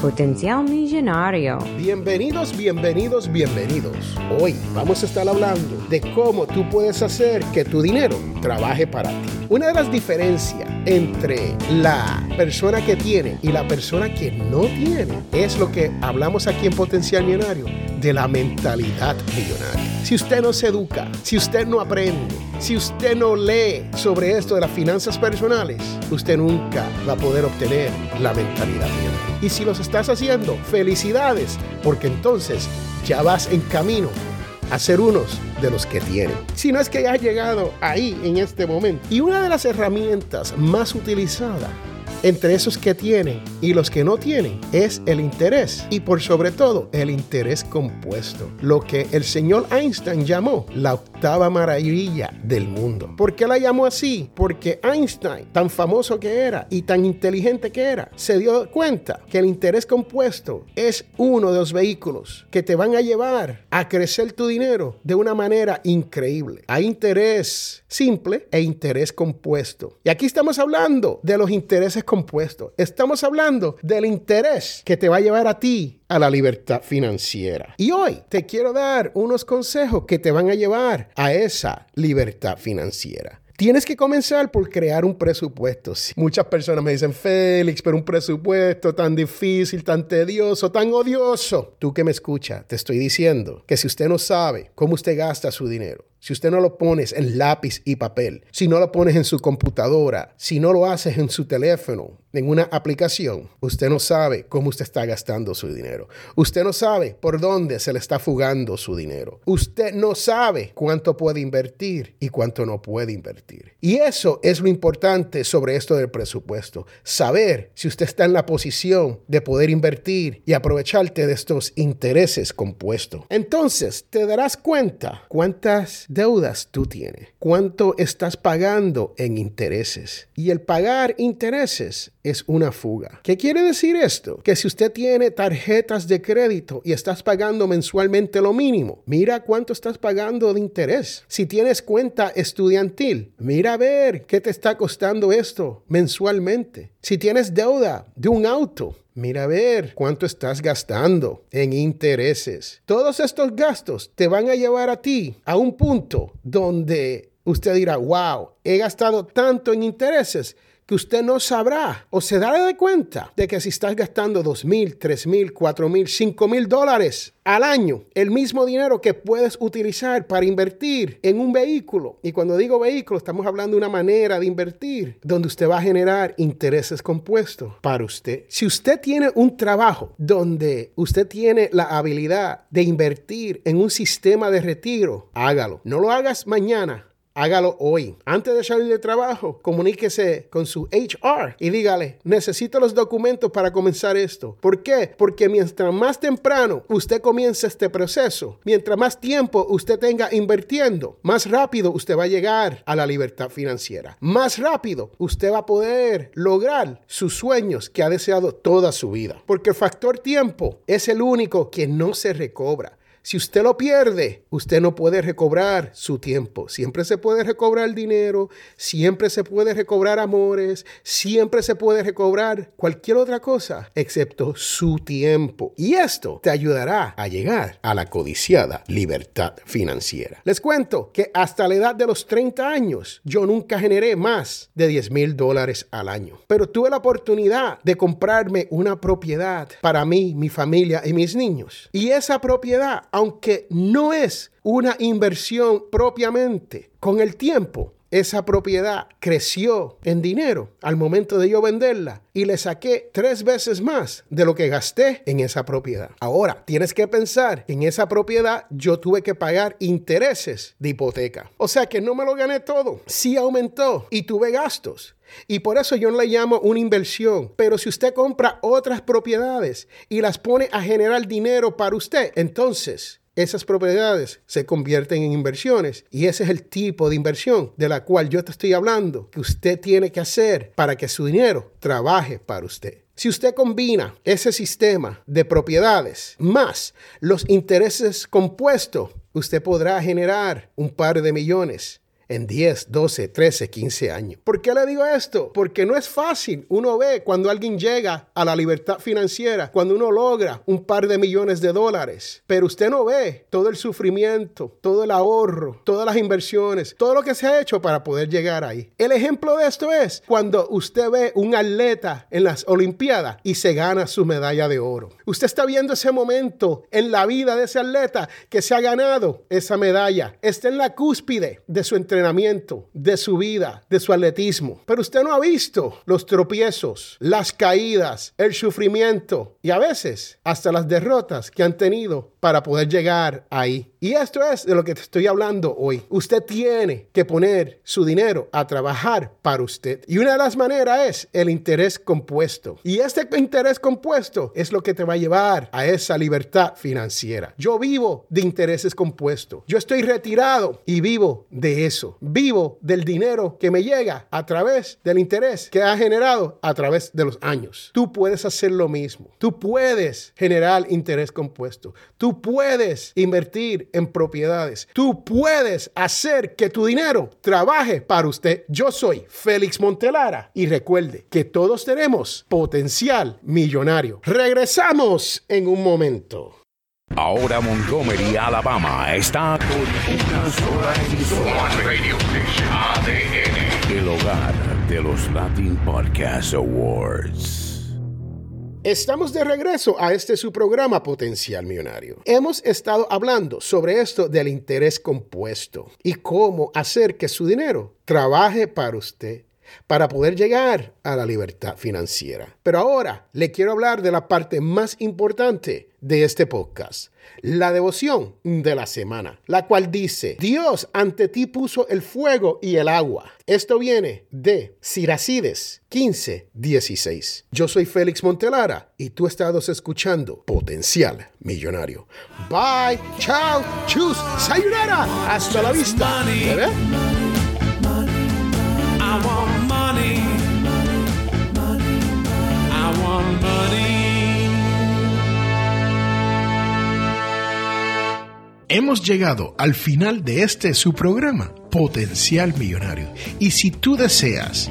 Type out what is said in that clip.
Potencial Millonario. Bienvenidos, bienvenidos, bienvenidos. Hoy vamos a estar hablando de cómo tú puedes hacer que tu dinero trabaje para ti. Una de las diferencias entre la persona que tiene y la persona que no tiene es lo que hablamos aquí en Potencial Millonario de la mentalidad millonaria. Si usted no se educa, si usted no aprende, si usted no lee sobre esto de las finanzas personales, usted nunca va a poder obtener la mentalidad millonaria. Y si los estás haciendo, felicidades, porque entonces ya vas en camino a ser unos de los que tienen. Si no es que ya has llegado ahí en este momento. Y una de las herramientas más utilizadas entre esos que tienen y los que no tienen es el interés y por sobre todo el interés compuesto, lo que el señor Einstein llamó la octava maravilla del mundo. ¿Por qué la llamó así? Porque Einstein, tan famoso que era y tan inteligente que era, se dio cuenta que el interés compuesto es uno de los vehículos que te van a llevar a crecer tu dinero de una manera increíble. Hay interés simple e interés compuesto. Y aquí estamos hablando de los intereses compuestos. Estamos hablando del interés que te va a llevar a ti a la libertad financiera. Y hoy te quiero dar unos consejos que te van a llevar a esa libertad financiera. Tienes que comenzar por crear un presupuesto. Muchas personas me dicen, Félix, pero un presupuesto tan difícil, tan tedioso, tan odioso. Tú que me escuchas, te estoy diciendo que si usted no sabe cómo usted gasta su dinero, si usted no lo pones en lápiz y papel, si no lo pones en su computadora, si no lo haces en su teléfono, en una aplicación, usted no sabe cómo usted está gastando su dinero. Usted no sabe por dónde se le está fugando su dinero. Usted no sabe cuánto puede invertir y cuánto no puede invertir. Y eso es lo importante sobre esto del presupuesto. Saber si usted está en la posición de poder invertir y aprovecharte de estos intereses compuestos. Entonces, te darás cuenta cuántas deudas tú tienes, cuánto estás pagando en intereses. Y el pagar intereses es una fuga. ¿Qué quiere decir esto? Que si usted tiene tarjetas de crédito y estás pagando mensualmente lo mínimo, mira cuánto estás pagando de interés. Si tienes cuenta estudiantil, mira a ver qué te está costando esto mensualmente. Si tienes deuda de un auto, Mira a ver cuánto estás gastando en intereses. Todos estos gastos te van a llevar a ti a un punto donde usted dirá, wow, he gastado tanto en intereses que usted no sabrá o se dará de cuenta de que si estás gastando dos mil, tres mil, cuatro mil, cinco mil dólares al año, el mismo dinero que puedes utilizar para invertir en un vehículo. Y cuando digo vehículo, estamos hablando de una manera de invertir donde usted va a generar intereses compuestos para usted. Si usted tiene un trabajo donde usted tiene la habilidad de invertir en un sistema de retiro, hágalo. No lo hagas mañana Hágalo hoy. Antes de salir de trabajo, comuníquese con su HR y dígale, necesito los documentos para comenzar esto. ¿Por qué? Porque mientras más temprano usted comience este proceso, mientras más tiempo usted tenga invirtiendo, más rápido usted va a llegar a la libertad financiera. Más rápido usted va a poder lograr sus sueños que ha deseado toda su vida. Porque el factor tiempo es el único que no se recobra. Si usted lo pierde, usted no puede recobrar su tiempo. Siempre se puede recobrar dinero, siempre se puede recobrar amores, siempre se puede recobrar cualquier otra cosa excepto su tiempo. Y esto te ayudará a llegar a la codiciada libertad financiera. Les cuento que hasta la edad de los 30 años yo nunca generé más de 10 mil dólares al año. Pero tuve la oportunidad de comprarme una propiedad para mí, mi familia y mis niños. Y esa propiedad aunque no es una inversión propiamente, con el tiempo esa propiedad creció en dinero al momento de yo venderla y le saqué tres veces más de lo que gasté en esa propiedad. Ahora, tienes que pensar, en esa propiedad yo tuve que pagar intereses de hipoteca. O sea que no me lo gané todo, sí aumentó y tuve gastos. Y por eso yo no le llamo una inversión. Pero si usted compra otras propiedades y las pone a generar dinero para usted, entonces esas propiedades se convierten en inversiones y ese es el tipo de inversión de la cual yo te estoy hablando que usted tiene que hacer para que su dinero trabaje para usted. Si usted combina ese sistema de propiedades más los intereses compuestos, usted podrá generar un par de millones en 10, 12, 13, 15 años. ¿Por qué le digo esto? Porque no es fácil. Uno ve cuando alguien llega a la libertad financiera, cuando uno logra un par de millones de dólares, pero usted no ve todo el sufrimiento, todo el ahorro, todas las inversiones, todo lo que se ha hecho para poder llegar ahí. El ejemplo de esto es cuando usted ve un atleta en las Olimpiadas y se gana su medalla de oro. Usted está viendo ese momento en la vida de ese atleta que se ha ganado esa medalla. Está en la cúspide de su entrenamiento de su vida, de su atletismo. Pero usted no ha visto los tropiezos, las caídas, el sufrimiento y a veces hasta las derrotas que han tenido para poder llegar ahí. Y esto es de lo que te estoy hablando hoy. Usted tiene que poner su dinero a trabajar para usted. Y una de las maneras es el interés compuesto. Y este interés compuesto es lo que te va a llevar a esa libertad financiera. Yo vivo de intereses compuestos. Yo estoy retirado y vivo de eso. Vivo del dinero que me llega a través del interés que ha generado a través de los años. Tú puedes hacer lo mismo. Tú puedes generar interés compuesto. Tú puedes invertir en propiedades. Tú puedes hacer que tu dinero trabaje para usted. Yo soy Félix Montelara y recuerde que todos tenemos potencial millonario. Regresamos en un momento. Ahora Montgomery, Alabama está con una sola emisora. Radio ADN. El hogar de los Latin Podcast Awards. Estamos de regreso a este su programa Potencial Millonario. Hemos estado hablando sobre esto del interés compuesto y cómo hacer que su dinero trabaje para usted para poder llegar a la libertad financiera. Pero ahora le quiero hablar de la parte más importante de este podcast, la devoción de la semana, la cual dice, Dios ante ti puso el fuego y el agua. Esto viene de Siracides 15, 16. Yo soy Félix Montelara y tú estás escuchando Potencial Millonario. Bye, chao, chus, sayonara, hasta la vista. ¿Bebé? Hemos llegado al final de este su programa, Potencial Millonario. Y si tú deseas